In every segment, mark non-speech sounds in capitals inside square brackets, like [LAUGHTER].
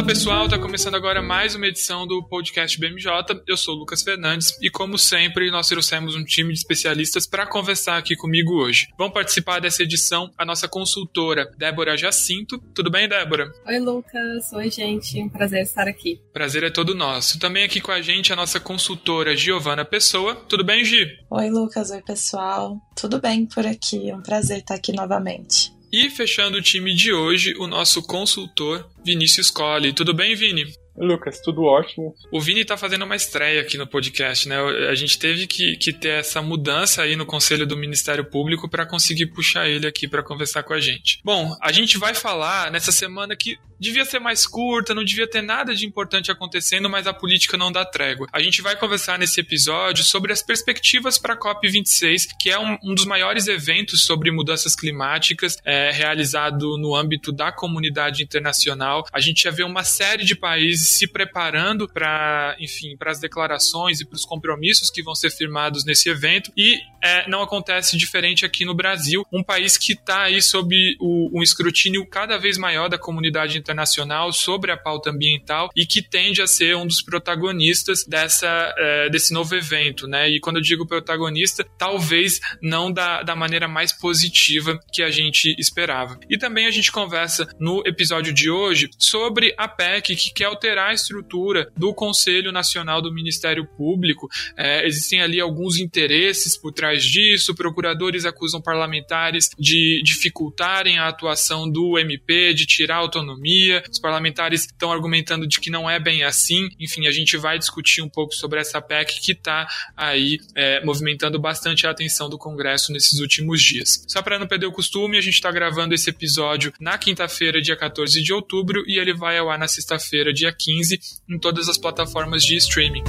Olá pessoal, está começando agora mais uma edição do podcast BMJ. Eu sou o Lucas Fernandes e, como sempre, nós trouxemos um time de especialistas para conversar aqui comigo hoje. Vão participar dessa edição a nossa consultora Débora Jacinto. Tudo bem, Débora? Oi, Lucas. Oi, gente. Um prazer estar aqui. Prazer é todo nosso. Também aqui com a gente a nossa consultora Giovana Pessoa. Tudo bem, Gi? Oi, Lucas. Oi, pessoal. Tudo bem por aqui. É um prazer estar aqui novamente. E fechando o time de hoje, o nosso consultor Vinícius Colli. Tudo bem, Vini? Lucas, tudo ótimo. O Vini tá fazendo uma estreia aqui no podcast, né? A gente teve que, que ter essa mudança aí no Conselho do Ministério Público para conseguir puxar ele aqui para conversar com a gente. Bom, a gente vai falar nessa semana que devia ser mais curta, não devia ter nada de importante acontecendo, mas a política não dá trégua. A gente vai conversar nesse episódio sobre as perspectivas para a COP26, que é um, um, dos maiores eventos sobre mudanças climáticas é, realizado no âmbito da comunidade internacional. A gente já vê uma série de países se preparando para, enfim, para as declarações e para os compromissos que vão ser firmados nesse evento. E é, não acontece diferente aqui no Brasil, um país que está aí sob o, um escrutínio cada vez maior da comunidade internacional sobre a pauta ambiental e que tende a ser um dos protagonistas dessa, é, desse novo evento, né? E quando eu digo protagonista, talvez não da, da maneira mais positiva que a gente esperava. E também a gente conversa no episódio de hoje sobre a PEC que quer alterar a estrutura do Conselho Nacional do Ministério Público. É, existem ali alguns interesses por trás disso. Procuradores acusam parlamentares de dificultarem a atuação do MP, de tirar autonomia. Os parlamentares estão argumentando de que não é bem assim. Enfim, a gente vai discutir um pouco sobre essa PEC que está aí é, movimentando bastante a atenção do Congresso nesses últimos dias. Só para não perder o costume, a gente está gravando esse episódio na quinta-feira, dia 14 de outubro, e ele vai ao ar na sexta-feira, dia 15 em todas as plataformas de streaming.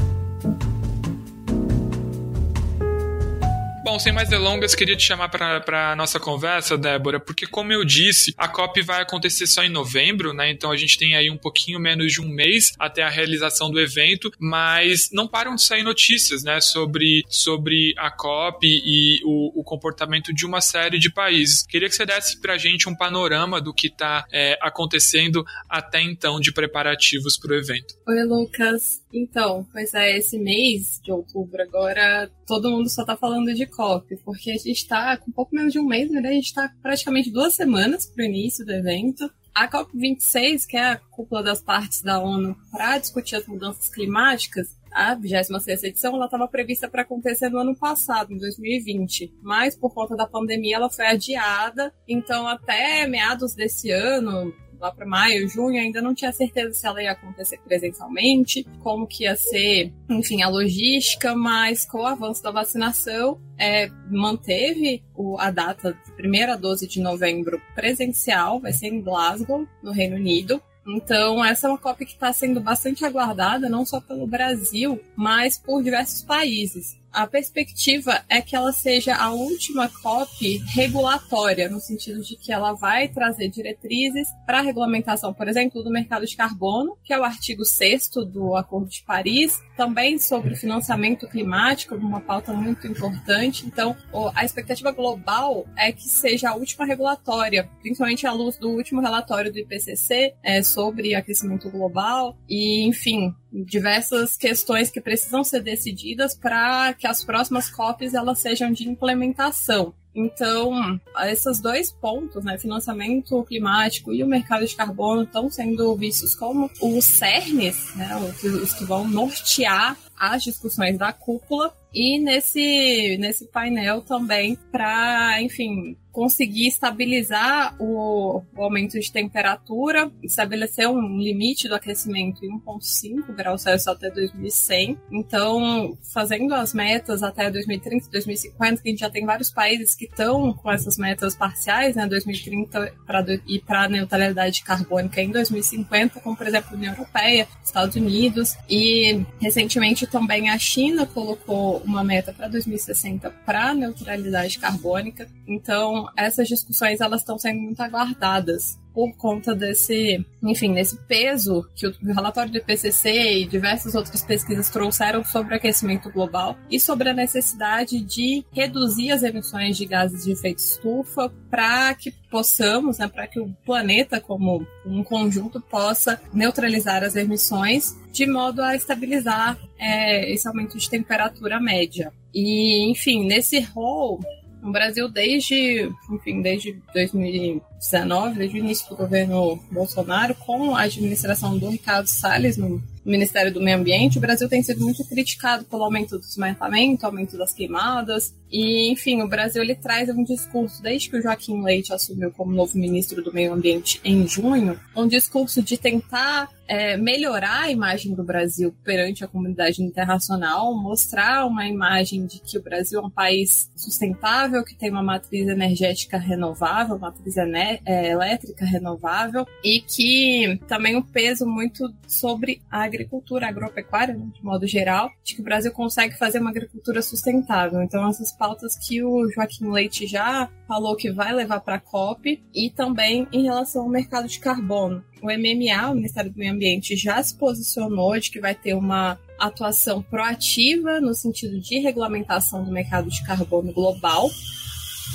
Bom, sem mais delongas, queria te chamar para a nossa conversa, Débora, porque, como eu disse, a COP vai acontecer só em novembro, né? Então a gente tem aí um pouquinho menos de um mês até a realização do evento, mas não param de sair notícias, né, sobre, sobre a COP e o, o comportamento de uma série de países. Queria que você desse para a gente um panorama do que está é, acontecendo até então de preparativos para o evento. Oi, Lucas. Então, pois é, esse mês de outubro agora, todo mundo só está falando de COP Porque a gente está com pouco menos de um mês, né? A gente está praticamente duas semanas para o início do evento. A COP26, que é a cúpula das partes da ONU para discutir as mudanças climáticas, a 26 edição ela estava prevista para acontecer no ano passado, em 2020, mas por conta da pandemia ela foi adiada. Então, até meados desse ano, lá para maio, junho, ainda não tinha certeza se ela ia acontecer presencialmente, como que ia ser, enfim, a logística, mas com o avanço da vacinação, é, manteve o, a data de 1 a 12 de novembro presencial, vai ser em Glasgow, no Reino Unido. Então, essa é uma COP que está sendo bastante aguardada, não só pelo Brasil, mas por diversos países a perspectiva é que ela seja a última COP regulatória, no sentido de que ela vai trazer diretrizes para a regulamentação, por exemplo, do mercado de carbono, que é o artigo 6 do Acordo de Paris, também sobre financiamento climático, uma pauta muito importante. Então, a expectativa global é que seja a última regulatória, principalmente à luz do último relatório do IPCC é, sobre aquecimento global e, enfim, diversas questões que precisam ser decididas para que as próximas COPs elas sejam de implementação. Então, esses dois pontos, né, financiamento climático e o mercado de carbono, estão sendo vistos como os cernes, né, os que vão nortear as discussões da cúpula e nesse, nesse painel também para, enfim, conseguir estabilizar o, o, aumento de temperatura, estabelecer um limite do aquecimento em 1,5 graus Celsius até 2100. Então, fazendo as metas até 2030, 2050, que a gente já tem vários países que estão com essas metas parciais, né, 2030 pra, e para neutralidade carbônica em 2050, como por exemplo a União Europeia, Estados Unidos e recentemente também a China colocou uma meta para 2060 para neutralidade carbônica. Então, essas discussões elas estão sendo muito aguardadas. por conta desse, enfim, desse peso que o relatório do IPCC e diversas outras pesquisas trouxeram sobre o aquecimento global e sobre a necessidade de reduzir as emissões de gases de efeito estufa para que possamos, né, para que o planeta como um conjunto possa neutralizar as emissões de modo a estabilizar é, esse aumento de temperatura média. E, enfim, nesse rol, o Brasil desde, enfim, desde 2019, desde o início do governo Bolsonaro, com a administração do Ricardo Salles no Ministério do Meio Ambiente, o Brasil tem sido muito criticado pelo aumento do desmatamento, aumento das queimadas, e, enfim, o Brasil ele traz um discurso, desde que o Joaquim Leite assumiu como novo ministro do Meio Ambiente em junho, um discurso de tentar é, melhorar a imagem do Brasil perante a comunidade internacional, mostrar uma imagem de que o Brasil é um país sustentável, que tem uma matriz energética renovável, matriz é, elétrica renovável, e que também um peso muito sobre a agricultura agropecuária, né, de modo geral, de que o Brasil consegue fazer uma agricultura sustentável. Então, essas pautas que o Joaquim Leite já falou que vai levar para a COP e também em relação ao mercado de carbono. O MMA, o Ministério do Meio Ambiente, já se posicionou de que vai ter uma atuação proativa no sentido de regulamentação do mercado de carbono global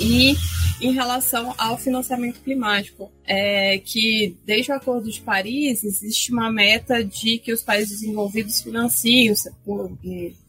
e em relação ao financiamento climático, é que desde o Acordo de Paris existe uma meta de que os países desenvolvidos financiem por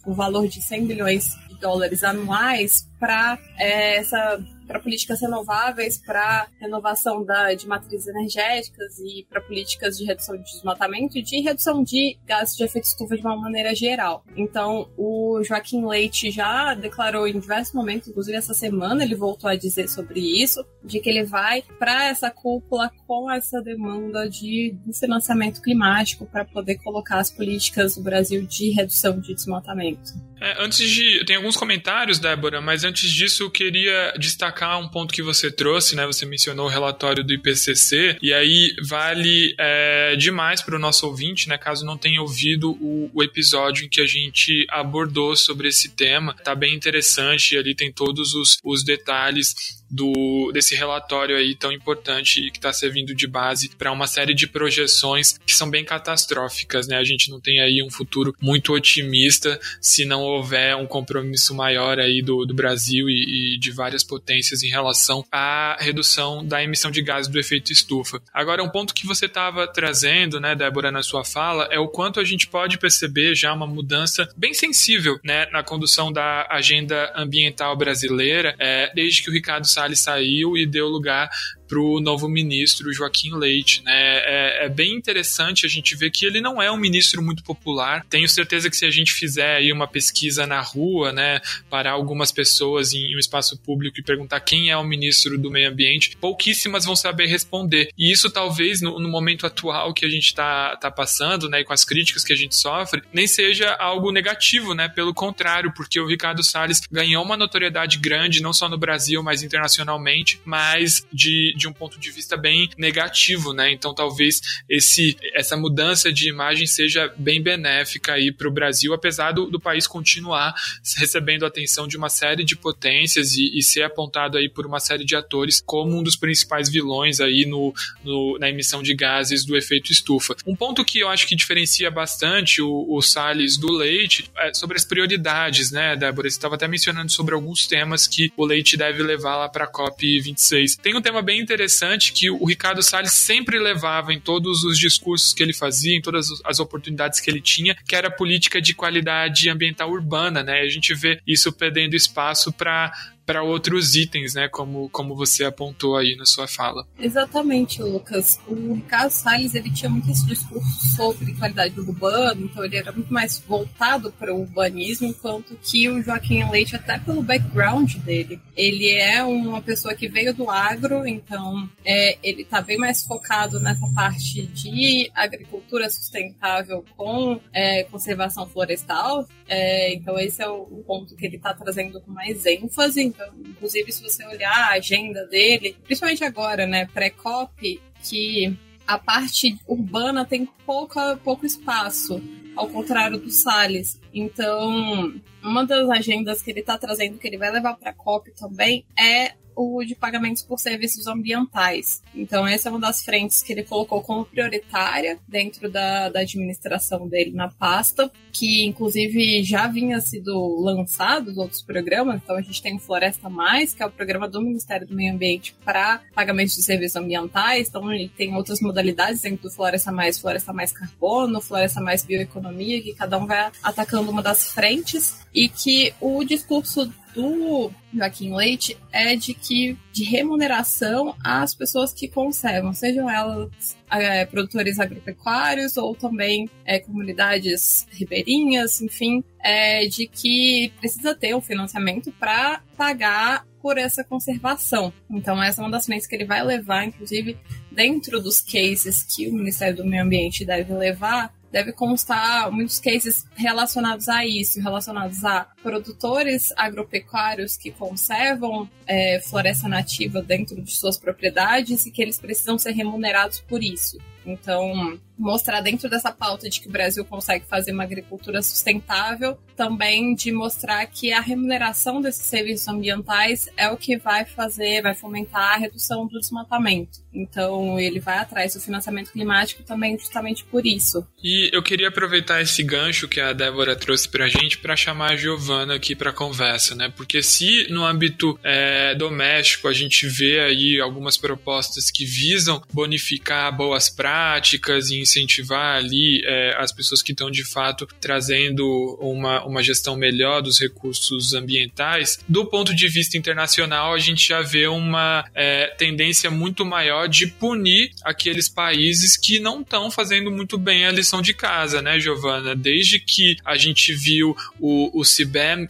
o valor de 100 bilhões de dólares anuais para é, essa para políticas renováveis, para renovação da, de matrizes energéticas e para políticas de redução de desmatamento e de redução de gases de efeito estufa de uma maneira geral. Então, o Joaquim Leite já declarou em diversos momentos, inclusive essa semana, ele voltou a dizer sobre isso, de que ele vai para essa cúpula com essa demanda de, financiamento climático para poder colocar as políticas do Brasil de redução de desmatamento. É, antes de. Tem alguns comentários, Débora, mas antes disso eu queria destacar um ponto que você trouxe, né? Você mencionou o relatório do IPCC, e aí vale é, demais para o nosso ouvinte, né? Caso não tenha ouvido o, o, episódio em que a gente abordou sobre esse tema, tá bem interessante, ali tem todos os, os detalhes do, desse relatório aí tão importante e que está servindo de base para uma série de projeções que são bem catastróficas, né? A gente não tem aí um futuro muito otimista se não houver um compromisso maior aí do, do Brasil e, e de várias potências em relação à redução da emissão de gases do efeito estufa. Agora, um ponto que você estava trazendo, né, Débora, na sua fala, é o quanto a gente pode perceber já uma mudança bem sensível, né, na condução da agenda ambiental brasileira, é, desde que o Ricardo Salles saiu e deu lugar para o novo ministro Joaquim Leite. Né? É, é, bem interessante a gente ver que ele não é um ministro muito popular. Tenho certeza que se a gente fizer aí uma pesquisa na rua, né, para algumas pessoas em um espaço público e perguntar quem é o ministro do meio ambiente, pouquíssimas vão saber responder. E isso talvez no, no momento atual que a gente está tá passando, né, e com as críticas que a gente sofre, nem seja algo negativo, né? Pelo contrário, porque o Ricardo Salles ganhou uma notoriedade grande não só no Brasil, mas internacionalmente, mas de de um ponto de vista bem negativo, né? Então talvez esse, essa mudança de imagem seja bem benéfica aí para o Brasil, apesar do, do, país continuar recebendo atenção de uma série de potências e, e, ser apontado aí por uma série de atores como um dos principais vilões aí no, no, na emissão de gases do efeito estufa. Um ponto que eu acho que diferencia bastante o, o Salles do Leite é sobre as prioridades, né, Débora? Você estava até mencionando sobre alguns temas que o Leite deve levar lá para a COP26. Tem um tema bem interessante que o Ricardo Salles sempre levava em todos os discursos que ele fazia, em todas as oportunidades que ele tinha, que era política de qualidade ambiental urbana, né? A gente vê isso perdendo espaço para para outros itens, né? Como, como você apontou aí na sua fala. Exatamente, Lucas. O Ricardo Salles ele tinha muito esse discurso sobre qualidade urbana, então ele era muito mais voltado para o urbanismo, enquanto que o Joaquim Leite, até pelo background dele, ele é uma pessoa que veio do agro, então é, ele está bem mais focado nessa parte de agricultura sustentável com é, conservação florestal. É, então esse é o ponto que ele está trazendo com mais ênfase. Então, inclusive, se você olhar a agenda dele, principalmente agora, né, pré-COP, que a parte urbana tem pouca, pouco espaço, ao contrário do Salles. Então, uma das agendas que ele está trazendo, que ele vai levar para a COP também, é o de pagamentos por serviços ambientais. Então, essa é uma das frentes que ele colocou como prioritária dentro da, da administração dele na pasta, que inclusive já vinha sido lançado os outros programas. Então, a gente tem o Floresta Mais, que é o programa do Ministério do Meio Ambiente para pagamentos de serviços ambientais. Então, ele tem outras modalidades dentro do Floresta Mais, Floresta Mais Carbono, Floresta Mais Bioeconomia, que cada um vai atacando uma das frentes e que o discurso do Joaquim Leite é de que de remuneração às pessoas que conservam, sejam elas é, produtores agropecuários ou também é, comunidades ribeirinhas, enfim, é, de que precisa ter um financiamento para pagar por essa conservação. Então, essa é uma das mentes que ele vai levar, inclusive, dentro dos cases que o Ministério do Meio Ambiente deve levar, deve constar muitos cases relacionados a isso, relacionados a produtores agropecuários que conservam é, floresta nativa dentro de suas propriedades e que eles precisam ser remunerados por isso. Então, mostrar dentro dessa pauta de que o Brasil consegue fazer uma agricultura sustentável, também de mostrar que a remuneração desses serviços ambientais é o que vai fazer, vai fomentar a redução do desmatamento. Então, ele vai atrás do financiamento climático também justamente por isso. E eu queria aproveitar esse gancho que a Débora trouxe para a gente para chamar a Giovana aqui para conversa, né? Porque se no âmbito é, doméstico a gente vê aí algumas propostas que visam bonificar boas práticas e incentivar ali é, as pessoas que estão de fato trazendo uma, uma gestão melhor dos recursos ambientais, do ponto de vista internacional, a gente já vê uma é, tendência muito maior de punir aqueles países que não estão fazendo muito bem a lição de casa, né, Giovana? Desde que a gente viu o, o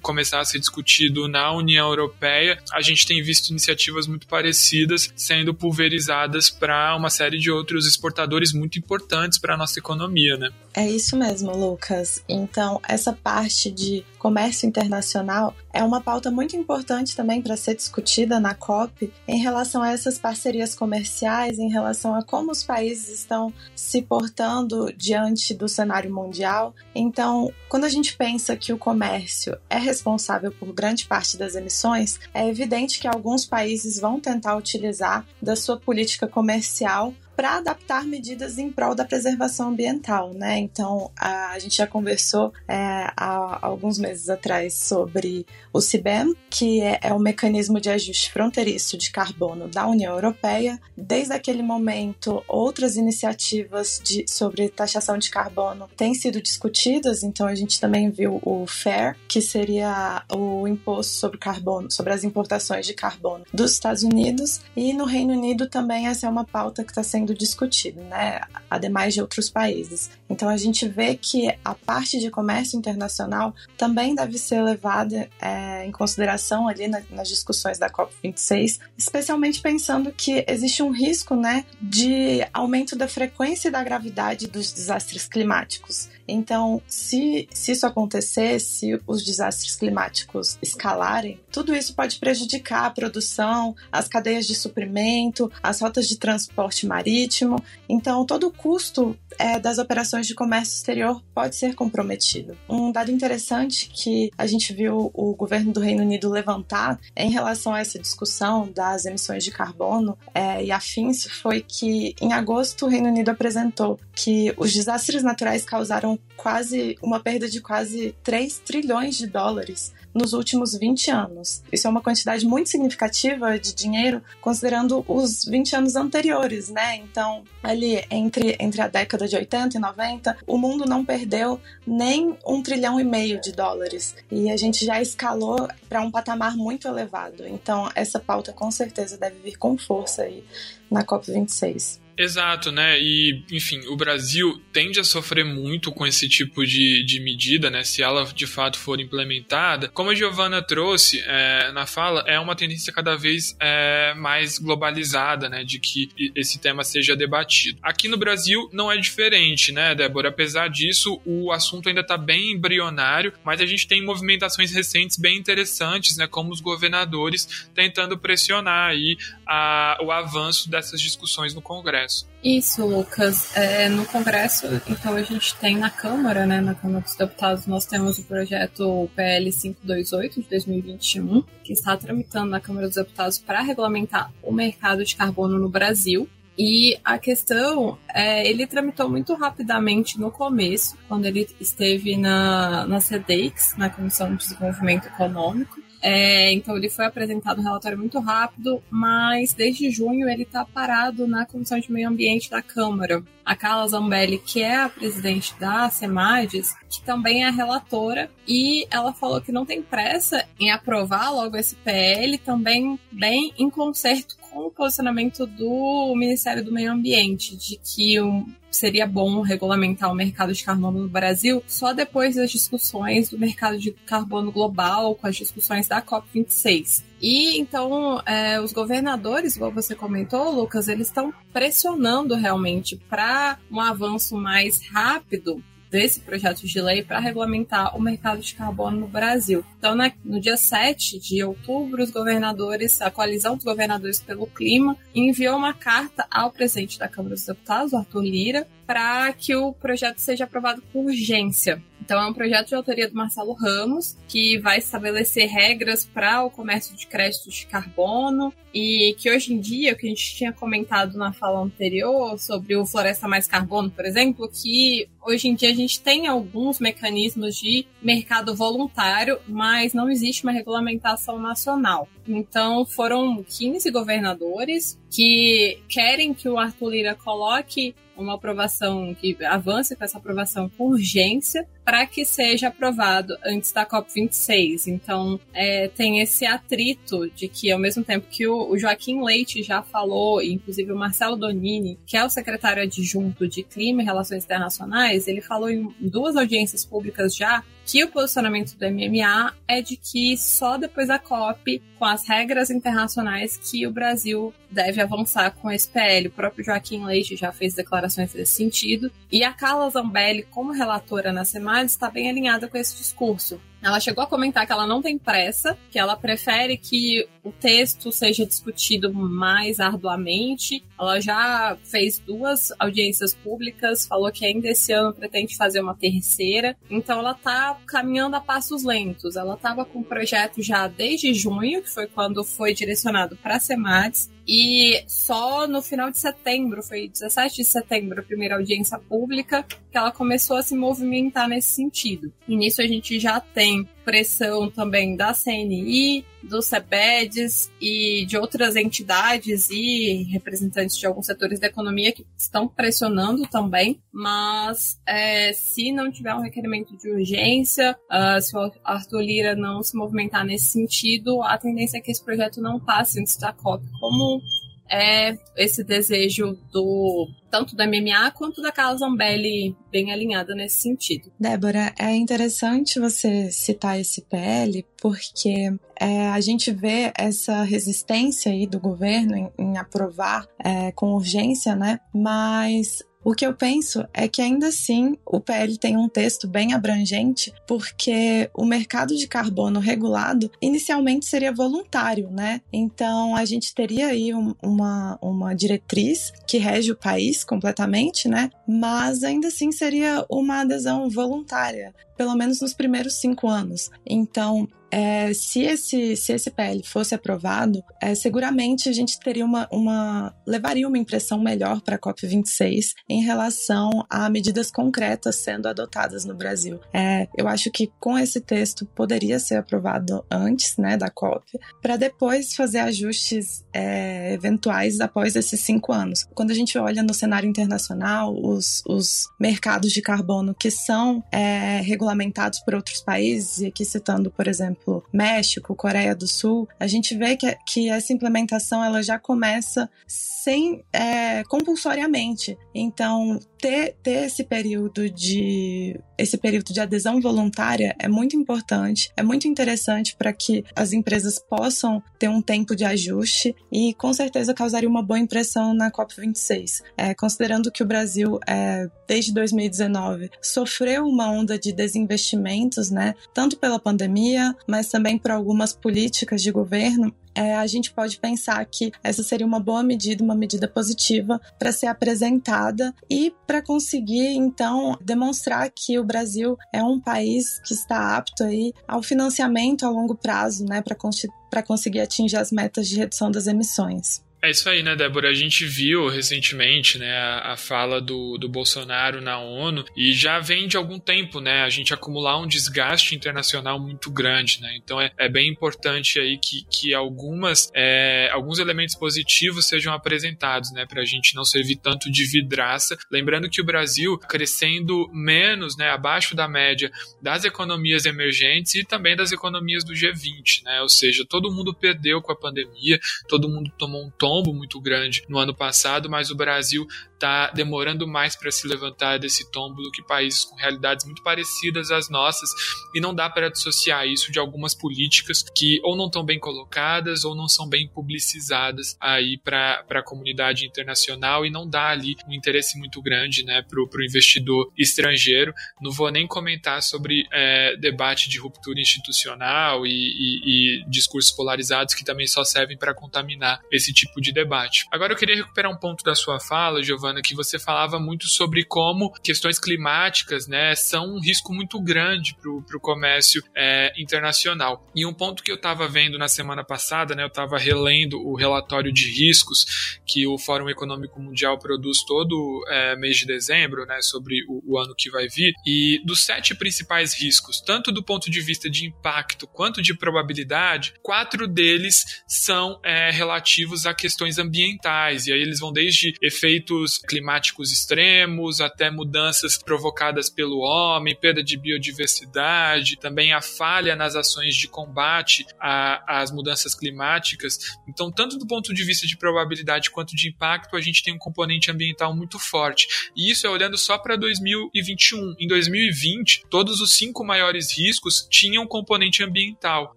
Começar a ser discutido na União Europeia, a gente tem visto iniciativas muito parecidas sendo pulverizadas para uma série de outros exportadores muito importantes para a nossa economia, né? É isso mesmo, Lucas. Então, essa parte de comércio internacional é uma pauta muito importante também para ser discutida na COP em relação a essas parcerias comerciais, em relação a como os países estão se portando diante do cenário mundial. Então, quando a gente pensa que o comércio é responsável por grande parte das emissões, é evidente que alguns países vão tentar utilizar da sua política comercial para adaptar medidas em prol da preservação ambiental, né? Então, a, gente já conversou é, há alguns meses atrás sobre o CIBEM, que é, é o mecanismo de ajuste fronteiriço de carbono da União Europeia. Desde aquele momento, outras iniciativas de, sobre taxação de carbono têm sido discutidas, então a gente também viu o FAIR, que seria o imposto sobre carbono, sobre as importações de carbono dos Estados Unidos, e no Reino Unido também essa é uma pauta que está sendo sendo discutido, né? Ademais de outros países. Então a gente vê que a parte de comércio internacional também deve ser levada é, em consideração ali na, nas discussões da COP26, especialmente pensando que existe um risco, né, de aumento da frequência e da gravidade dos desastres climáticos. Então, se, se isso acontecer, se os desastres climáticos escalarem, tudo isso pode prejudicar a produção, as cadeias de suprimento, as rotas de transporte marítimo. Então, todo o custo é, das operações de comércio exterior pode ser comprometido. Um dado interessante que a gente viu o governo do Reino Unido levantar em relação a essa discussão das emissões de carbono é, e afins foi que, em agosto, o Reino Unido apresentou que os desastres naturais causaram quase uma perda de quase 3 trilhões de dólares nos últimos 20 anos. Isso é uma quantidade muito significativa de dinheiro, considerando os 20 anos anteriores, né? Então, ali entre, entre a década de 80 e 90, o mundo não perdeu nem um trilhão e meio de dólares. E a gente já escalou para um patamar muito elevado. Então, essa pauta com certeza deve vir com força aí na COP26. Exato, né? E, enfim, o Brasil tende a sofrer muito com esse tipo de, de medida, né? Se ela de fato for implementada. Como a Giovana trouxe é, na fala, é uma tendência cada vez é, mais globalizada, né? De que esse tema seja debatido. Aqui no Brasil não é diferente, né, Débora? Apesar disso, o assunto ainda está bem embrionário, mas a gente tem movimentações recentes bem interessantes, né? Como os governadores tentando pressionar aí a, o avanço dessas discussões no Congresso. Congresso. Isso, Lucas. É, no Congresso, então a gente tem na Câmara, né, na Câmara dos Deputados, nós temos o projeto PL 528 de 2021, que está tramitando na Câmara dos Deputados para regulamentar o mercado de carbono no Brasil. E a questão é, ele tramitou muito rapidamente no começo, quando ele esteve na, na CEDEX, na Comissão de Desenvolvimento Econômico. É, então ele foi apresentado um relatório muito rápido, mas desde junho ele está parado na Comissão de Meio Ambiente da Câmara. A Carla Zambelli, que é a presidente da SEMADES, que também é relatora, e ela falou que não tem pressa em aprovar logo esse PL, também bem em concerto com o posicionamento do Ministério do Meio Ambiente, de que um, seria bom regulamentar o mercado de carbono no Brasil só depois das discussões do mercado de carbono global, com as discussões da COP26. E então é, os governadores, igual você comentou, Lucas, eles estão pressionando realmente para um avanço mais rápido desse projeto de lei para regulamentar o mercado de carbono no Brasil. Então, né, no dia 7 de outubro, os governadores, a coalizão dos governadores pelo clima, enviou uma carta ao presidente da Câmara dos Deputados, Arthur Lira, para que o projeto seja aprovado com urgência. Então, é um projeto de autoria do Marcelo Ramos, que vai estabelecer regras para o comércio de créditos de carbono e que hoje em dia, o que a gente tinha comentado na fala anterior sobre o Floresta Mais Carbono, por exemplo, que hoje em dia a gente tem alguns mecanismos de mercado voluntário, mas não existe uma regulamentação nacional. Então, foram 15 governadores que querem que o Arthur Lira coloque uma aprovação, que avance com essa aprovação com urgência para que seja aprovado antes da COP26. Então, é, tem esse atrito de que, ao mesmo tempo que o, o Joaquim Leite já falou, e inclusive o Marcelo Donini, que é o secretário adjunto de Clima e Relações Internacionais, ele falou em duas audiências públicas já que o posicionamento do MMA é de que só depois da COP, com as regras internacionais, que o Brasil deve avançar com esse PL. O próprio Joaquim Leite já fez declarações nesse sentido. E a Carla Zambelli, como relatora na semana, está bem alinhada com esse discurso. Ela chegou a comentar que ela não tem pressa, que ela prefere que o texto seja discutido mais arduamente. Ela já fez duas audiências públicas, falou que ainda esse ano pretende fazer uma terceira. Então ela está caminhando a passos lentos. Ela estava com o projeto já desde junho, que foi quando foi direcionado para a SEMADES, e só no final de setembro, foi 17 de setembro, a primeira audiência pública, que ela começou a se movimentar nesse sentido. E nisso a gente já tem pressão também da CNI, do CEBEDES e de outras entidades e representantes de alguns setores da economia que estão pressionando também, mas é, se não tiver um requerimento de urgência, uh, se o Arthur Lira não se movimentar nesse sentido, a tendência é que esse projeto não passe antes da COP, como é esse desejo do tanto do MMA quanto da Carla Zambelli bem alinhada nesse sentido. Débora, é interessante você citar esse PL porque é, a gente vê essa resistência aí do governo em, em aprovar é, com urgência, né? Mas o que eu penso é que ainda assim o PL tem um texto bem abrangente, porque o mercado de carbono regulado inicialmente seria voluntário, né? Então a gente teria aí um, uma, uma diretriz que rege o país completamente, né? Mas ainda assim seria uma adesão voluntária pelo menos nos primeiros cinco anos. Então, é, se, esse, se esse PL fosse aprovado, é, seguramente a gente teria uma, uma levaria uma impressão melhor para a COP26 em relação a medidas concretas sendo adotadas no Brasil. É, eu acho que com esse texto poderia ser aprovado antes né, da COP, para depois fazer ajustes é, eventuais após esses cinco anos. Quando a gente olha no cenário internacional, os, os mercados de carbono que são é, regulamentados por outros países, e aqui citando, por exemplo, México, Coreia do Sul, a gente vê que, que essa implementação ela já começa sem é, compulsoriamente. Então, ter, ter esse período de esse período de adesão voluntária é muito importante, é muito interessante para que as empresas possam ter um tempo de ajuste e com certeza causaria uma boa impressão na COP26. É, considerando que o Brasil, é, desde 2019, sofreu uma onda de desinvestimentos, né, tanto pela pandemia, mas também por algumas políticas de governo, é, a gente pode pensar que essa seria uma boa medida, uma medida positiva para ser apresentada e para conseguir então demonstrar que o Brasil é um país que está apto aí ao financiamento a longo prazo, né, para conseguir atingir as metas de redução das emissões. É isso aí, né, Débora? A gente viu recentemente, né, a, a, fala do, do Bolsonaro na ONU e já vem de algum tempo, né, a gente acumular um desgaste internacional muito grande, né? Então é, é bem importante aí que, que algumas, é, alguns elementos positivos sejam apresentados, né, para a gente não servir tanto de vidraça. Lembrando que o Brasil crescendo menos, né, abaixo da média das economias emergentes e também das economias do G20, né? Ou seja, todo mundo perdeu com a pandemia, todo mundo tomou um tom tombo muito grande no ano passado, mas o Brasil está demorando mais para se levantar desse tombo do que países com realidades muito parecidas às nossas, e não dá para dissociar isso de algumas políticas que ou não estão bem colocadas ou não são bem publicizadas aí para a comunidade internacional e não dá ali um interesse muito grande né, para o investidor estrangeiro. Não vou nem comentar sobre é, debate de ruptura institucional e, e, e discursos polarizados que também só servem para contaminar esse tipo de debate. Agora eu queria recuperar um ponto da sua fala, Giovana, que você falava muito sobre como questões climáticas né, são um risco muito grande para o comércio é, internacional. E um ponto que eu estava vendo na semana passada, né, eu estava relendo o relatório de riscos que o Fórum Econômico Mundial produz todo é, mês de dezembro, né, sobre o, o ano que vai vir, e dos sete principais riscos, tanto do ponto de vista de impacto quanto de probabilidade, quatro deles são é, relativos a questões ambientais, e aí eles vão desde efeitos climáticos extremos, até mudanças provocadas pelo homem, perda de biodiversidade, também a falha nas ações de combate às mudanças climáticas. Então, tanto do ponto de vista de probabilidade quanto de impacto, a gente tem um componente ambiental muito forte. E isso é olhando só para 2021. Em 2020, todos os cinco maiores riscos tinham componente ambiental.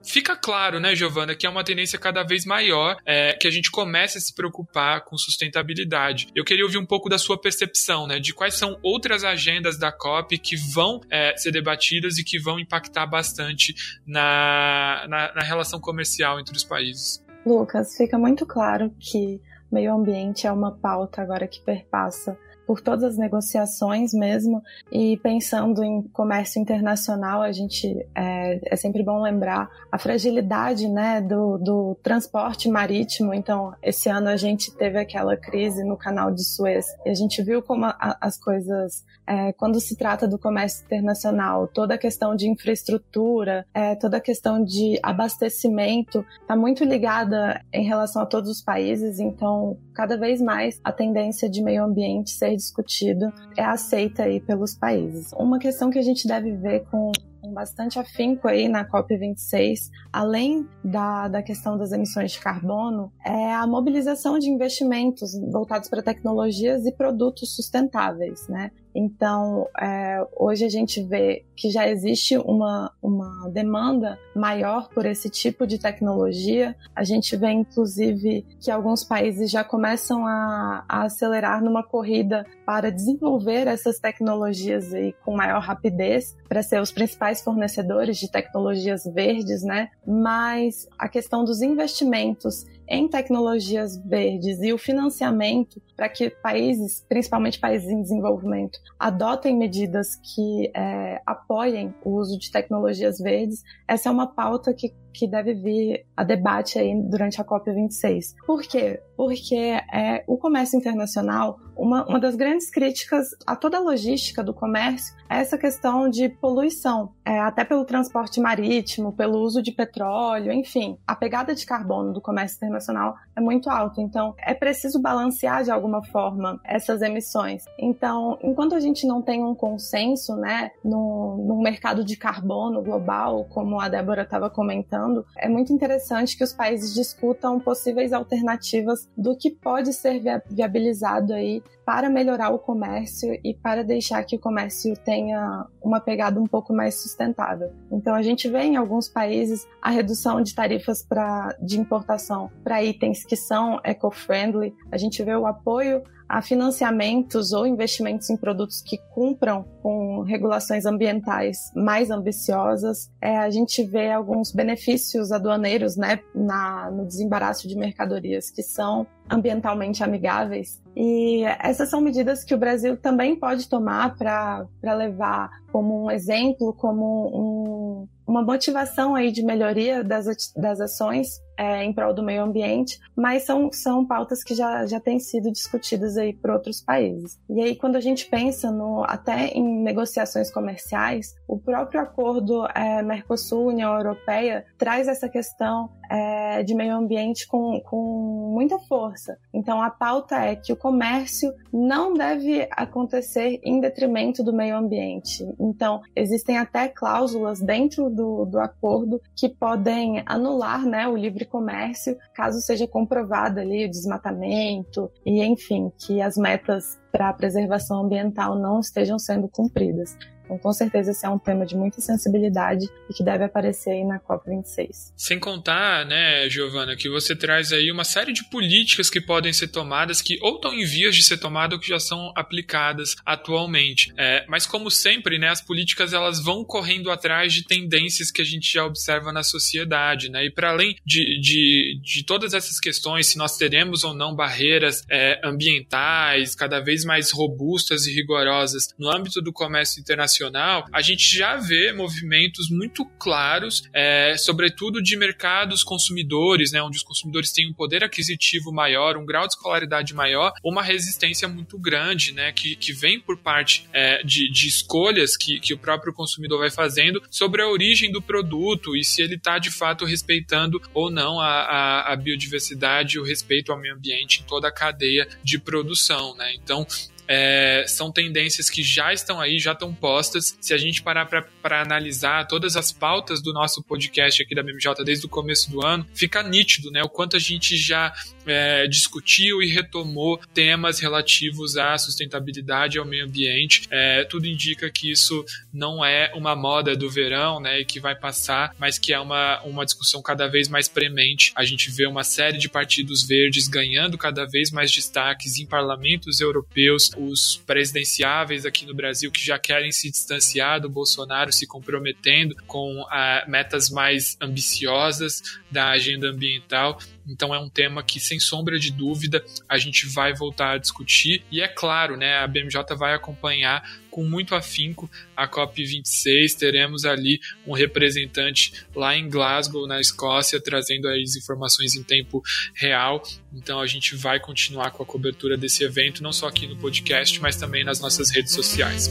Fica claro, né, Giovana, que é uma tendência cada vez maior é, que a gente comece a se preocupar com sustentabilidade. Eu queria ouvir um pouco da sua percepção, né, de quais são outras agendas da COP que vão é, ser debatidas e que vão impactar bastante na, na, na relação comercial entre os países. Lucas, fica muito claro que meio ambiente é uma pauta agora que perpassa por todas as negociações mesmo. E pensando em comércio internacional, a gente é, é sempre bom lembrar a fragilidade né, do, do, transporte marítimo. Então, esse ano a gente teve aquela crise no canal de Suez e a gente viu como a, as coisas, é, quando se trata do comércio internacional, toda a questão de infraestrutura, é, toda a questão de abastecimento está muito ligada em relação a todos os países. Então, cada vez mais a tendência de meio ambiente ser discutido é aceita aí pelos países. Uma questão que a gente deve ver com bastante afinco aí na COP26, além da, da questão das emissões de carbono, é a mobilização de investimentos voltados para tecnologias e produtos sustentáveis, né? Então, é, hoje a gente vê que já existe uma, uma demanda maior por esse tipo de tecnologia. A gente vê, inclusive, que alguns países já começam a, a acelerar numa corrida para desenvolver essas tecnologias aí com maior rapidez, para ser os principais fornecedores de tecnologias verdes, né? Mas a questão dos investimentos em tecnologias verdes e o financiamento para que países, principalmente países em desenvolvimento, adotem medidas que é, apoiem o uso de tecnologias verdes, essa é uma pauta que, que deve vir a debate aí durante a COP26. Por quê? Porque é, o comércio internacional, uma, uma das grandes críticas a toda a logística do comércio é essa questão de poluição, é, até pelo transporte marítimo, pelo uso de petróleo, enfim, a pegada de carbono do comércio internacional é muito alto. Então, é preciso balancear de alguma forma essas emissões. Então, enquanto a gente não tem um consenso, né, no, no mercado de carbono global, como a Débora estava comentando, é muito interessante que os países discutam possíveis alternativas do que pode ser viabilizado aí para melhorar o comércio e para deixar que o comércio tenha uma pegada um pouco mais sustentável. Então a gente vê em alguns países a redução de tarifas pra, de importação para itens que são eco-friendly, a gente vê o apoio a financiamentos ou investimentos em produtos que cumpram com regulações ambientais mais ambiciosas. É, a gente vê alguns benefícios aduaneiros né, na, no desembaraço de mercadorias que são ambientalmente amigáveis. E essas são medidas que o Brasil também pode tomar para levar como um exemplo, como um, uma motivação aí de melhoria das, das ações é, em prol do meio ambiente, mas são, são pautas que já, já têm sido discutidas aí por outros países. E aí, quando a gente pensa no, até em negociações comerciais, o próprio acordo é, Mercosul-União Europeia traz essa questão é, de meio ambiente com, com muita força. Então, a pauta é que o comércio não deve acontecer em detrimento do meio ambiente. Então, existem até cláusulas dentro do, do acordo que podem anular né, o livre comércio caso seja comprovado ali o desmatamento e, enfim, que as metas para a preservação ambiental não estejam sendo cumpridas. Então, com certeza, esse é um tema de muita sensibilidade e que deve aparecer aí na COP26. Sem contar, né, Giovana, que você traz aí uma série de políticas que podem ser tomadas, que ou estão em vias de ser tomadas ou que já são aplicadas atualmente. É, mas, como sempre, né, as políticas elas vão correndo atrás de tendências que a gente já observa na sociedade. Né? E, para além de, de, de todas essas questões, se nós teremos ou não barreiras é, ambientais cada vez mais robustas e rigorosas no âmbito do comércio internacional, internacional, a gente já vê movimentos muito claros, é, sobretudo de mercados consumidores, né, onde os consumidores têm um poder aquisitivo maior, um grau de escolaridade maior, uma resistência muito grande, né, que, que vem por parte é, de, de escolhas que, que o próprio consumidor vai fazendo sobre a origem do produto e se ele está de fato respeitando ou não a, a, a biodiversidade o respeito ao meio ambiente em toda a cadeia de produção, né? Então, é, são tendências que já estão aí, já estão postas. Se a gente parar para analisar todas as pautas do nosso podcast aqui da BMJ desde o começo do ano, fica nítido né, o quanto a gente já é, discutiu e retomou temas relativos à sustentabilidade e ao meio ambiente. É, tudo indica que isso não é uma moda do verão né, e que vai passar, mas que é uma, uma discussão cada vez mais premente. A gente vê uma série de partidos verdes ganhando cada vez mais destaques em parlamentos europeus, os presidenciáveis aqui no Brasil que já querem se distanciar do Bolsonaro, se comprometendo com ah, metas mais ambiciosas da agenda ambiental. Então é um tema que, sem sombra de dúvida, a gente vai voltar a discutir. E é claro, né, a BMJ vai acompanhar com muito afinco a COP26. Teremos ali um representante lá em Glasgow, na Escócia, trazendo as informações em tempo real. Então a gente vai continuar com a cobertura desse evento, não só aqui no podcast, mas também nas nossas redes sociais.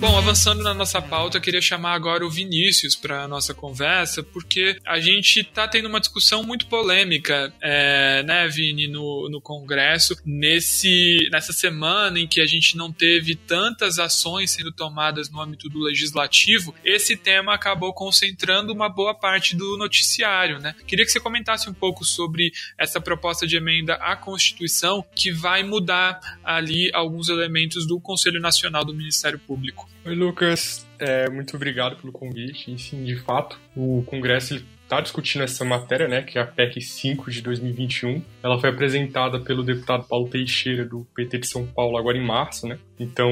Bom, avançando na nossa pauta, eu queria chamar agora o Vinícius para a nossa conversa, porque a gente está tendo uma discussão muito polêmica, é, né, Vini, no, no Congresso, nesse, nessa semana em que a gente não teve tantas ações sendo tomadas no âmbito do legislativo, esse tema acabou concentrando uma boa parte do noticiário, né? Queria que você comentasse um pouco sobre essa proposta de emenda à Constituição que vai mudar ali alguns elementos do Conselho Nacional do Ministério Público. Oi, Lucas. É, muito obrigado pelo convite. E sim, de fato, o Congresso está discutindo essa matéria, né, que é a PEC 5 de 2021. Ela foi apresentada pelo deputado Paulo Teixeira, do PT de São Paulo, agora em março, né? Então,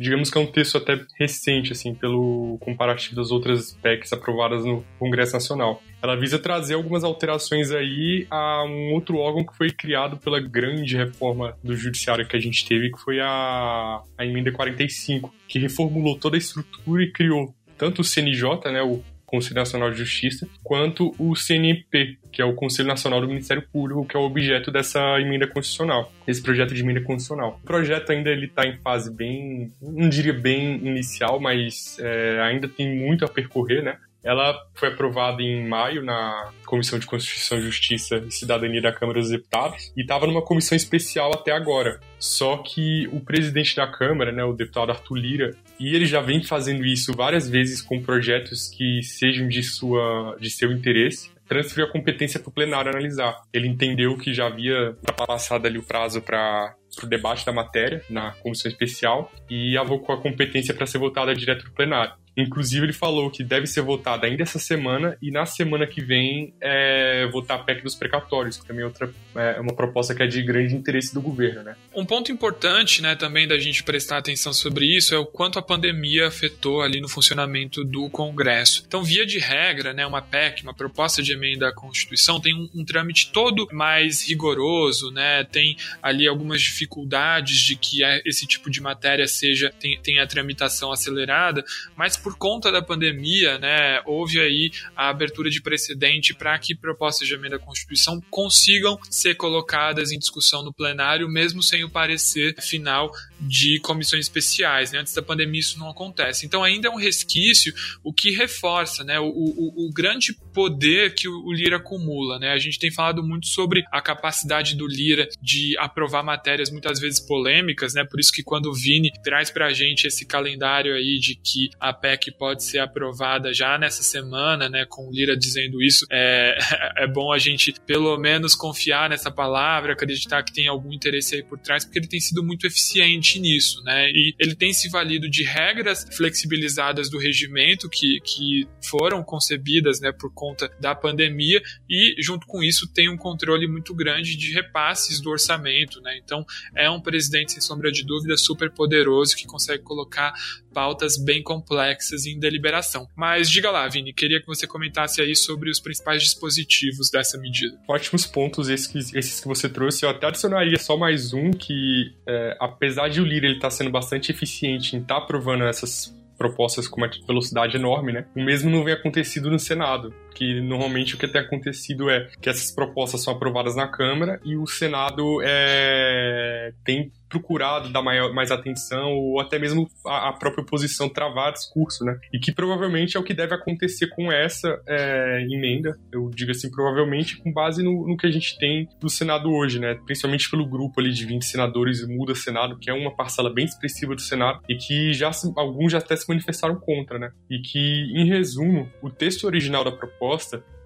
digamos que é um texto até recente, assim, pelo comparativo das outras PECs aprovadas no Congresso Nacional. Ela visa trazer algumas alterações aí a um outro órgão que foi criado pela grande reforma do judiciário que a gente teve, que foi a, a emenda 45, que reformulou toda a estrutura e criou tanto o CNJ, né, o Conselho Nacional de Justiça, quanto o CNP, que é o Conselho Nacional do Ministério Público, que é o objeto dessa emenda constitucional, esse projeto de emenda constitucional. O projeto ainda ele está em fase bem, não diria bem inicial, mas é, ainda tem muito a percorrer, né? Ela foi aprovada em maio na Comissão de Constituição, Justiça e Cidadania da Câmara dos Deputados e estava numa comissão especial até agora. Só que o presidente da Câmara, né, o deputado Arthur Lira, e ele já vem fazendo isso várias vezes com projetos que sejam de, sua, de seu interesse, transferiu a competência para o plenário analisar. Ele entendeu que já havia passado ali o prazo para o debate da matéria na comissão especial e avocou a competência para ser votada direto no plenário. Inclusive, ele falou que deve ser votada ainda essa semana e na semana que vem é, votar a PEC dos precatórios, que também é, outra, é uma proposta que é de grande interesse do governo. Né? Um ponto importante né, também da gente prestar atenção sobre isso é o quanto a pandemia afetou ali no funcionamento do Congresso. Então, via de regra, né, uma PEC, uma proposta de emenda à Constituição, tem um, um trâmite todo mais rigoroso, né, tem ali algumas dificuldades de que esse tipo de matéria seja tenha a tramitação acelerada, mas por conta da pandemia, né, houve aí a abertura de precedente para que propostas de emenda à Constituição consigam ser colocadas em discussão no plenário, mesmo sem o parecer final de comissões especiais. Né? Antes da pandemia isso não acontece. Então ainda é um resquício, o que reforça né, o, o, o grande poder que o, o Lira acumula. Né? A gente tem falado muito sobre a capacidade do Lira de aprovar matérias muitas vezes polêmicas, né? por isso que quando o Vini traz para a gente esse calendário aí de que a PEC pode ser aprovada já nessa semana, né, com o Lira dizendo isso, é, [LAUGHS] é bom a gente pelo menos confiar nessa palavra, acreditar que tem algum interesse aí por trás, porque ele tem sido muito eficiente nisso, né? E ele tem se valido de regras flexibilizadas do regimento que, que foram concebidas, né, por conta da pandemia e junto com isso tem um controle muito grande de repasses do orçamento, né? Então é um presidente sem sombra de dúvida super poderoso que consegue colocar pautas bem complexas em deliberação. Mas diga lá, Vini, queria que você comentasse aí sobre os principais dispositivos dessa medida. Ótimos pontos esses que, esses que você trouxe. Eu até adicionaria só mais um que, é, apesar de o Lira ele estar tá sendo bastante eficiente em estar tá aprovando essas propostas com uma velocidade enorme, né? O mesmo não vem acontecido no Senado, que normalmente o que tem acontecido é que essas propostas são aprovadas na Câmara e o Senado é, tem procurado dar maior, mais atenção ou até mesmo a, a, própria oposição travar discurso, né? E que provavelmente é o que deve acontecer com essa é, emenda, eu digo assim, provavelmente com base no, no, que a gente tem do Senado hoje, né? Principalmente pelo grupo ali de 20 senadores muda Senado, que é uma parcela bem expressiva do Senado e que já alguns já até se manifestaram contra, né? E que, em resumo, o texto original da proposta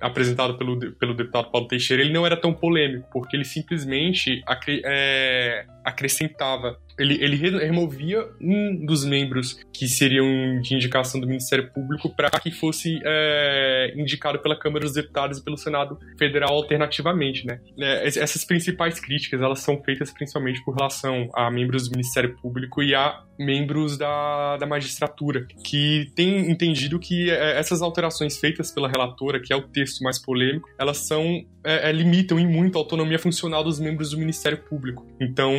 apresentado pelo, pelo deputado Paulo Teixeira, ele não era tão polêmico, porque ele simplesmente acre, é, acrescentava ele, ele removia um dos membros que seriam de indicação do Ministério Público para que fosse é, indicado pela Câmara dos Deputados e pelo Senado Federal alternativamente, né? É, essas principais críticas, elas são feitas principalmente por relação a membros do Ministério Público e a membros da, da magistratura, que têm entendido que é, essas alterações feitas pela relatora, que é o texto mais polêmico, elas são é, é, limitam em muito a autonomia funcional dos membros do Ministério Público. Então,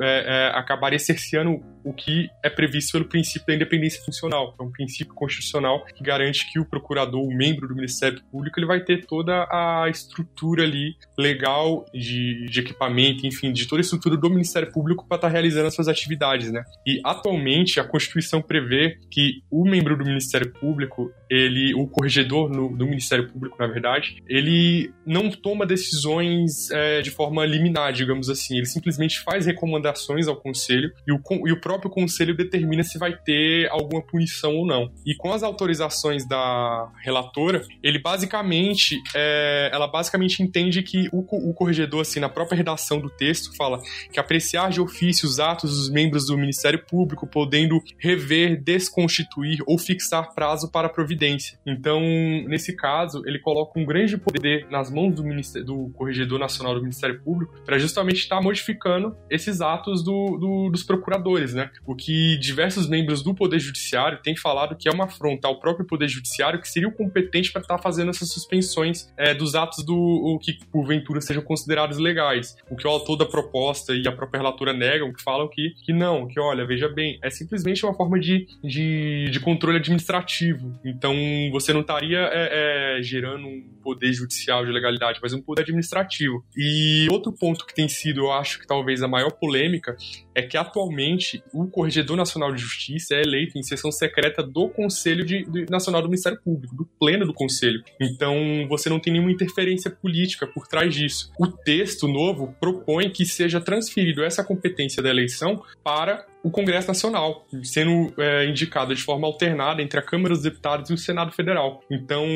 é, é acabaria cerceando o que é previsto pelo princípio da independência funcional, que é um princípio constitucional que garante que o procurador, o membro do Ministério Público, ele vai ter toda a estrutura ali legal de, de equipamento, enfim, de toda a estrutura do Ministério Público para estar tá realizando as suas atividades, né? E atualmente a Constituição prevê que o membro do Ministério Público, ele, o corregedor no, do Ministério Público, na verdade, ele não toma decisões é, de forma liminar, digamos assim, ele simplesmente faz recomendações ao Conselho e o, e o próprio Conselho determina se vai ter alguma punição ou não. E com as autorizações da relatora, ele basicamente, é, ela basicamente entende que o, o corregedor, assim, na própria redação do texto, fala que apreciar de ofício os atos dos membros do Ministério Público, podendo rever, desconstituir ou fixar prazo para providência. Então, nesse caso, ele coloca um grande poder nas mãos do, do Corregedor Nacional do Ministério Público para justamente estar tá modificando esses atos do, do, dos procuradores, né? O que diversos membros do Poder Judiciário têm falado que é uma afronta ao próprio Poder Judiciário que seria o competente para estar tá fazendo essas suspensões é, dos atos do o que porventura sejam considerados legais. O que o autor da proposta e a própria relatora negam, que falam que, que não, que olha, veja bem, é simplesmente uma forma de, de, de controle administrativo. Então você não estaria é, é, gerando um poder judicial de legalidade, mas um poder administrativo. E outro ponto que tem sido, eu acho que talvez a maior polêmica, é que atualmente o Corregedor Nacional de Justiça é eleito em sessão secreta do Conselho de, Nacional do Ministério Público, do pleno do Conselho. Então você não tem nenhuma interferência política por trás disso. O texto novo propõe que seja transferido essa competência da eleição para o Congresso Nacional, sendo é, indicado de forma alternada entre a Câmara dos Deputados e o Senado Federal. Então,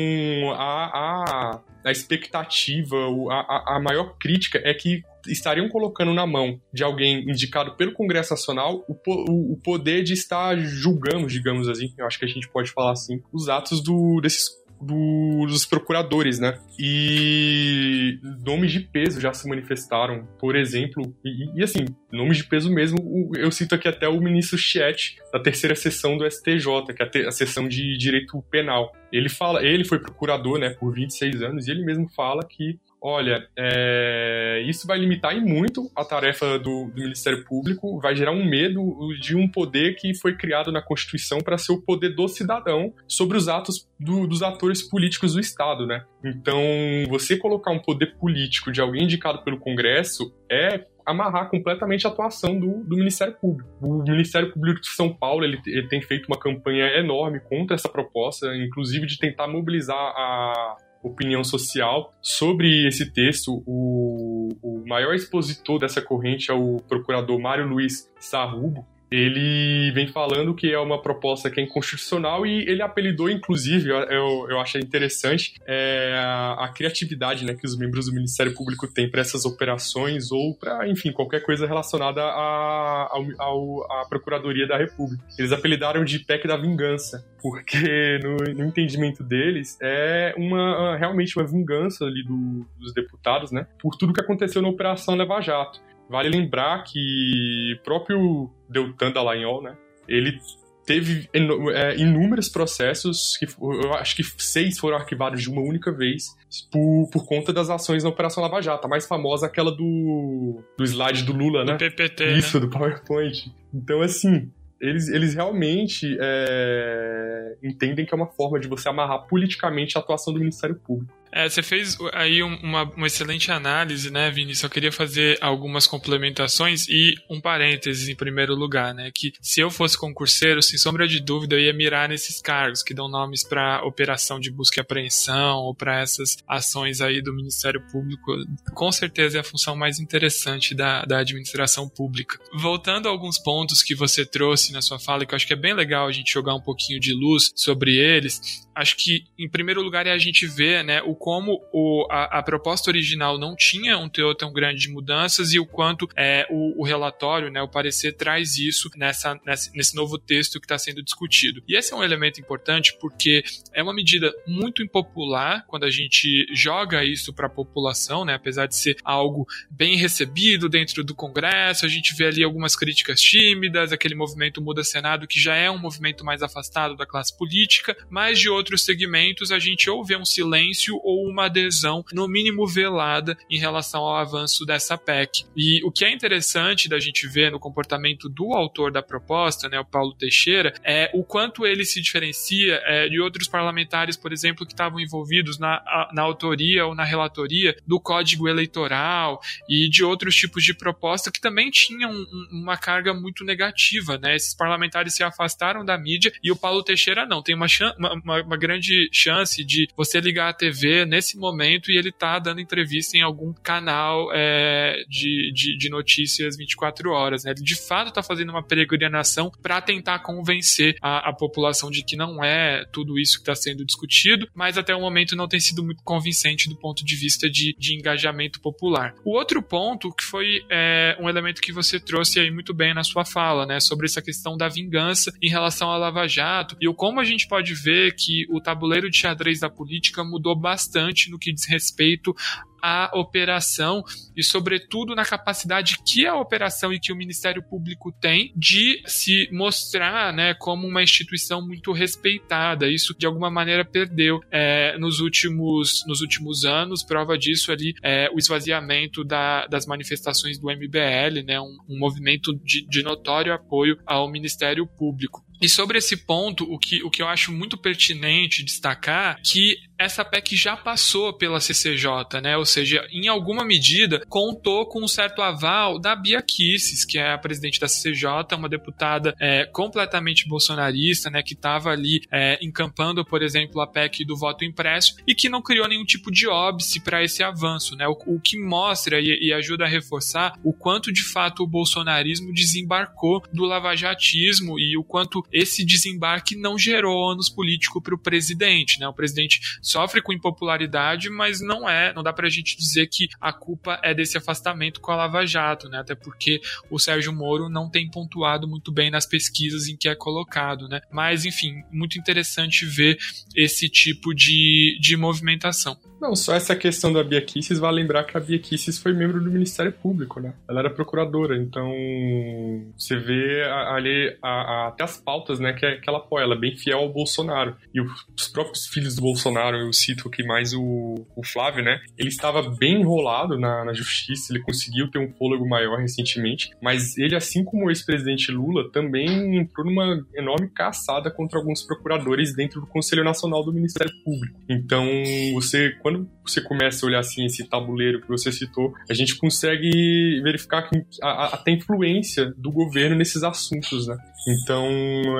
a, a, a expectativa, a, a maior crítica é que estariam colocando na mão de alguém indicado pelo Congresso Nacional o, o, o poder de estar julgando, digamos assim, eu acho que a gente pode falar assim, os atos do, desses do, dos procuradores, né? E nomes de peso já se manifestaram, por exemplo, e, e assim, nomes de peso mesmo, eu cito aqui até o ministro Chiet, da terceira sessão do STJ, que é a, a sessão de direito penal. Ele fala, ele foi procurador, né, por 26 anos, e ele mesmo fala que olha, é, isso vai limitar em muito a tarefa do, do, Ministério Público, vai gerar um medo de um poder que foi criado na Constituição para ser o poder do cidadão sobre os atos do, dos atores políticos do Estado, né? Então, você colocar um poder político de alguém indicado pelo Congresso é amarrar completamente a atuação do, do, Ministério Público. O Ministério Público de São Paulo ele, ele, tem feito uma campanha enorme contra essa proposta, inclusive de tentar mobilizar a, opinião social sobre esse texto. O, o maior expositor dessa corrente é o procurador Mário Luiz Sarrubo, ele vem falando que é uma proposta que é inconstitucional e ele apelidou, inclusive, eu, eu achei interessante, é, a, a, criatividade né, que os membros do Ministério Público têm para essas operações ou para, enfim, qualquer coisa relacionada à, à Procuradoria da República. Eles apelidaram de PEC da Vingança, porque no, no entendimento deles é uma realmente uma vingança ali do, dos deputados, né, por tudo que aconteceu na Operação Leva Jato. Vale lembrar que próprio Deltan Dallagnol, né, ele teve é, inúmeros processos, que eu acho que seis foram arquivados de uma única vez, por, por conta das ações na Operação Lava Jato. A mais famosa é aquela do, do slide do Lula, do né? PPT. Né? Isso, né? do PowerPoint. Então, assim, eles, eles realmente é, entendem que é uma forma de você amarrar politicamente a atuação do Ministério Público. É, você fez aí uma, uma excelente análise, né, Vini? Só queria fazer algumas complementações e um parênteses em primeiro lugar, né? Que se eu fosse concurseiro, sem sombra de dúvida, eu ia mirar nesses cargos que dão nomes para operação de busca e apreensão ou para essas ações aí do Ministério Público. Com certeza é a função mais interessante da, da administração pública. Voltando a alguns pontos que você trouxe na sua fala, que eu acho que é bem legal a gente jogar um pouquinho de luz sobre eles, acho que, em primeiro lugar, é a gente ver né, o como o, a, a, proposta original não tinha um teor tão grande de mudanças e o quanto é, o, o relatório, né, o parecer, traz isso nessa, nessa nesse novo texto que está sendo discutido. E esse é um elemento importante porque é uma medida muito impopular quando a gente joga isso para a população, né, apesar de ser algo bem recebido dentro do Congresso, a gente vê ali algumas críticas tímidas, aquele movimento Muda Senado que já é um movimento mais afastado da classe política, mas de outro outros segmentos a gente ou vê um silêncio ou uma adesão, no mínimo velada, em relação ao avanço dessa PEC. E o que é interessante da gente ver no comportamento do autor da proposta, né, o Paulo Teixeira, é o quanto ele se diferencia é, de outros parlamentares, por exemplo, que estavam envolvidos na, na autoria ou na relatoria do Código Eleitoral e de outros tipos de proposta que também tinham um, uma carga muito negativa. Né? Esses parlamentares se afastaram da mídia e o Paulo Teixeira não. Tem uma, uma, uma grande chance de você ligar a TV nesse momento e ele tá dando entrevista em algum canal é, de, de, de, notícias 24 horas. Né? Ele de fato está fazendo uma peregrinação para tentar convencer a, a, população de que não é tudo isso que está sendo discutido, mas até o momento não tem sido muito convincente do ponto de vista de, de engajamento popular. O outro ponto que foi é, um elemento que você trouxe aí muito bem na sua fala, né, sobre essa questão da vingança em relação à Lava Jato e o como a gente pode ver que o tabuleiro de xadrez da política mudou bastante no que diz respeito à operação e, sobretudo, na capacidade que a operação e que o Ministério Público tem de se mostrar né, como uma instituição muito respeitada. Isso, de alguma maneira, perdeu é, nos, últimos, nos últimos anos. Prova disso ali é o esvaziamento da, das manifestações do MBL, né, um, um movimento de, de notório apoio ao Ministério Público. E sobre esse ponto, o que, o que eu acho muito pertinente destacar que essa PEC já passou pela CCJ, né? Ou seja, em alguma medida contou com um certo aval da Bia Kisses, que é a presidente da CCJ, uma deputada é, completamente bolsonarista, né? Que estava ali é, encampando, por exemplo, a PEC do voto impresso e que não criou nenhum tipo de óbice para esse avanço, né? O, o que mostra e, e, ajuda a reforçar o quanto de fato o bolsonarismo desembarcou do lavajatismo e o quanto esse desembarque não gerou ônus político para o presidente, né? O presidente sofre com impopularidade, mas não é, não dá pra gente dizer que a culpa é desse afastamento com a Lava Jato, né? Até porque o Sérgio Moro não tem pontuado muito bem nas pesquisas em que é colocado, né? Mas, enfim, muito interessante ver esse tipo de, de movimentação. Não, só essa questão da Bia Kicis, vai lembrar que a Bia Kicis foi membro do Ministério Público, né? Ela era procuradora, então você vê ali a, a, até as pautas, né, que, é, que ela apoia, ela é bem fiel ao Bolsonaro. E os próprios filhos do Bolsonaro, eu cito aqui mais o, o Flávio, né? Ele estava bem enrolado na, na justiça, ele conseguiu ter um fôlego maior recentemente, mas ele, assim como o ex-presidente Lula, também entrou numa enorme caçada contra alguns procuradores dentro do Conselho Nacional do Ministério Público. Então, você quando você começa a olhar assim esse tabuleiro que você citou, a gente consegue verificar que até influência do governo nesses assuntos, né? Então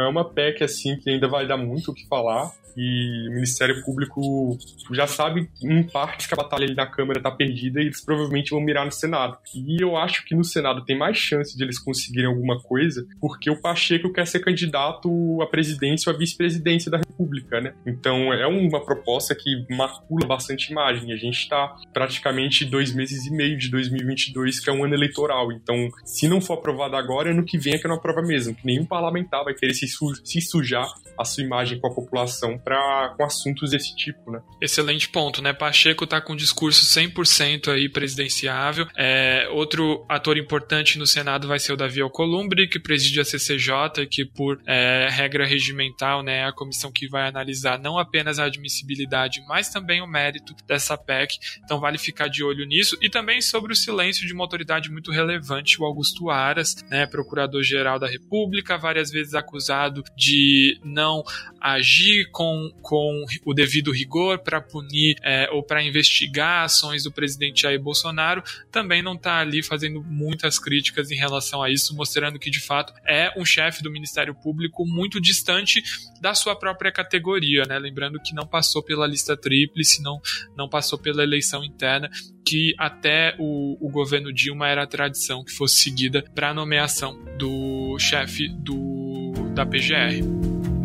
é uma PEC assim que ainda vai dar muito o que falar que o Ministério Público já sabe, em partes, que a batalha ali na Câmara está perdida e eles provavelmente vão mirar no Senado. E eu acho que no Senado tem mais chance de eles conseguirem alguma coisa, porque o Pacheco quer ser candidato à presidência ou à vice-presidência da República, né? Então é uma proposta que macula bastante imagem. A gente está praticamente dois meses e meio de 2022, que é um ano eleitoral. Então, se não for aprovado agora, ano que vem é que não aprova mesmo. Que nenhum parlamentar vai querer se sujar a sua imagem com a população com assuntos desse tipo, né? Excelente ponto, né? Pacheco tá com um discurso 100% aí presidenciável. É, outro ator importante no Senado vai ser o Davi Alcolumbre, que preside a CCJ, que por é, regra regimental, né, é a comissão que vai analisar não apenas a admissibilidade, mas também o mérito dessa PEC. Então vale ficar de olho nisso e também sobre o silêncio de uma autoridade muito relevante, o Augusto Aras, né, procurador-geral da República, várias vezes acusado de não agir com, com o devido rigor para punir é, ou para investigar ações do presidente Jair Bolsonaro, também não está ali fazendo muitas críticas em relação a isso, mostrando que de fato é um chefe do Ministério Público muito distante da sua própria categoria, né? Lembrando que não passou pela lista tríplice, não, não passou pela eleição interna, que até o, o governo Dilma era a tradição que fosse seguida para a nomeação do chefe do, da PGR.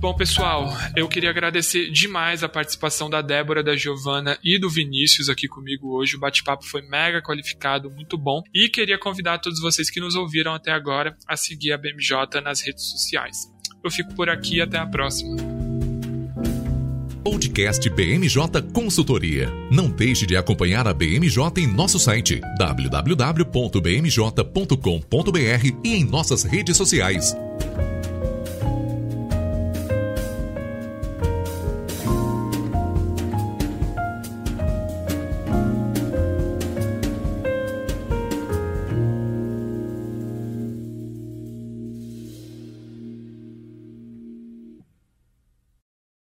Bom, pessoal, eu queria agradecer demais a participação da Débora, da Giovana e do Vinícius aqui comigo hoje. O bate-papo foi mega qualificado, muito bom. E queria convidar todos vocês que nos ouviram até agora a seguir a BMJ nas redes sociais. Eu fico por aqui e até a próxima. Podcast BMJ Consultoria. Não deixe de acompanhar a BMJ em nosso site www.bmj.com.br e em nossas redes sociais.